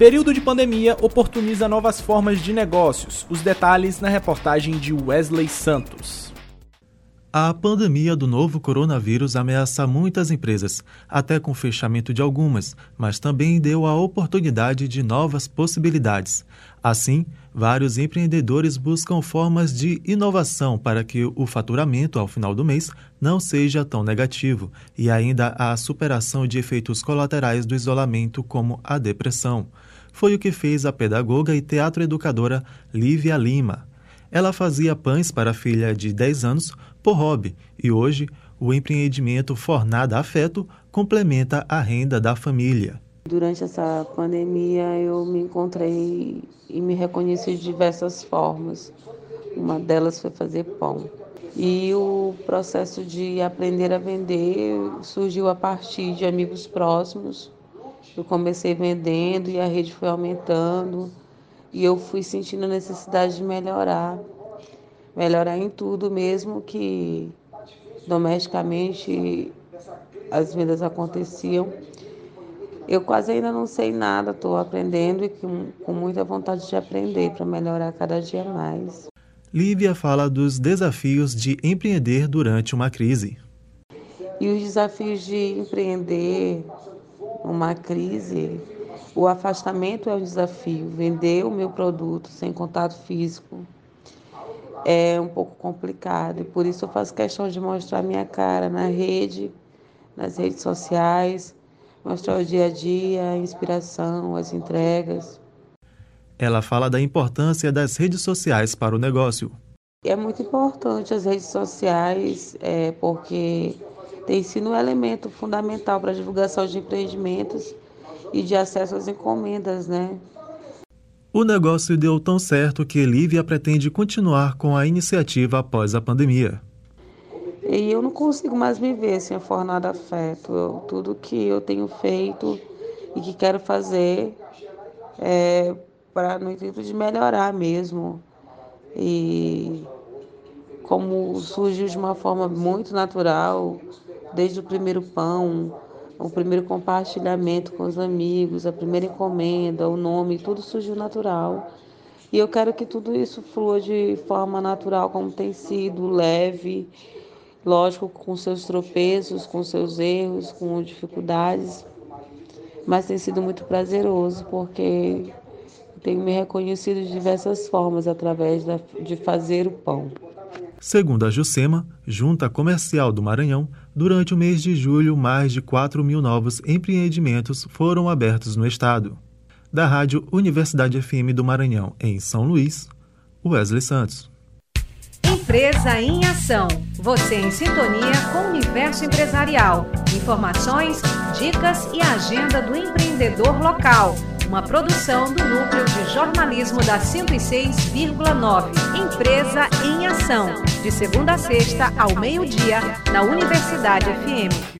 Período de pandemia oportuniza novas formas de negócios. Os detalhes na reportagem de Wesley Santos. A pandemia do novo coronavírus ameaça muitas empresas, até com o fechamento de algumas, mas também deu a oportunidade de novas possibilidades. Assim, vários empreendedores buscam formas de inovação para que o faturamento ao final do mês não seja tão negativo e ainda a superação de efeitos colaterais do isolamento, como a depressão. Foi o que fez a pedagoga e teatro educadora Lívia Lima. Ela fazia pães para a filha de 10 anos por hobby e hoje o empreendimento Fornada Afeto complementa a renda da família. Durante essa pandemia eu me encontrei e me reconheci de diversas formas. Uma delas foi fazer pão. E o processo de aprender a vender surgiu a partir de amigos próximos. Eu comecei vendendo e a rede foi aumentando e eu fui sentindo a necessidade de melhorar, melhorar em tudo, mesmo que domesticamente as vendas aconteciam. Eu quase ainda não sei nada, estou aprendendo e com, com muita vontade de aprender para melhorar cada dia mais. Lívia fala dos desafios de empreender durante uma crise. E os desafios de empreender numa crise o afastamento é um desafio. Vender o meu produto sem contato físico é um pouco complicado. E por isso eu faço questão de mostrar minha cara na rede, nas redes sociais, mostrar o dia a dia, a inspiração, as entregas. Ela fala da importância das redes sociais para o negócio. É muito importante as redes sociais, é, porque tem sido um elemento fundamental para a divulgação de empreendimentos e de acesso às encomendas, né? O negócio deu tão certo que Lívia pretende continuar com a iniciativa após a pandemia. E eu não consigo mais me ver sem a Fornada Afeto. Eu, tudo que eu tenho feito e que quero fazer é para no intuito de melhorar mesmo. E como surgiu de uma forma muito natural, desde o primeiro pão, o primeiro compartilhamento com os amigos, a primeira encomenda, o nome, tudo surgiu natural. E eu quero que tudo isso flua de forma natural, como tem sido, leve, lógico, com seus tropeços, com seus erros, com dificuldades, mas tem sido muito prazeroso, porque tenho me reconhecido de diversas formas através de fazer o pão. Segundo a Jucema, Junta Comercial do Maranhão, durante o mês de julho, mais de 4 mil novos empreendimentos foram abertos no estado. Da Rádio Universidade FM do Maranhão, em São Luís, Wesley Santos. Empresa em Ação. Você em sintonia com o universo empresarial. Informações, dicas e agenda do empreendedor local uma produção do Núcleo de Jornalismo da 106,9. Empresa em Ação. De segunda a sexta, ao meio-dia, na Universidade FM.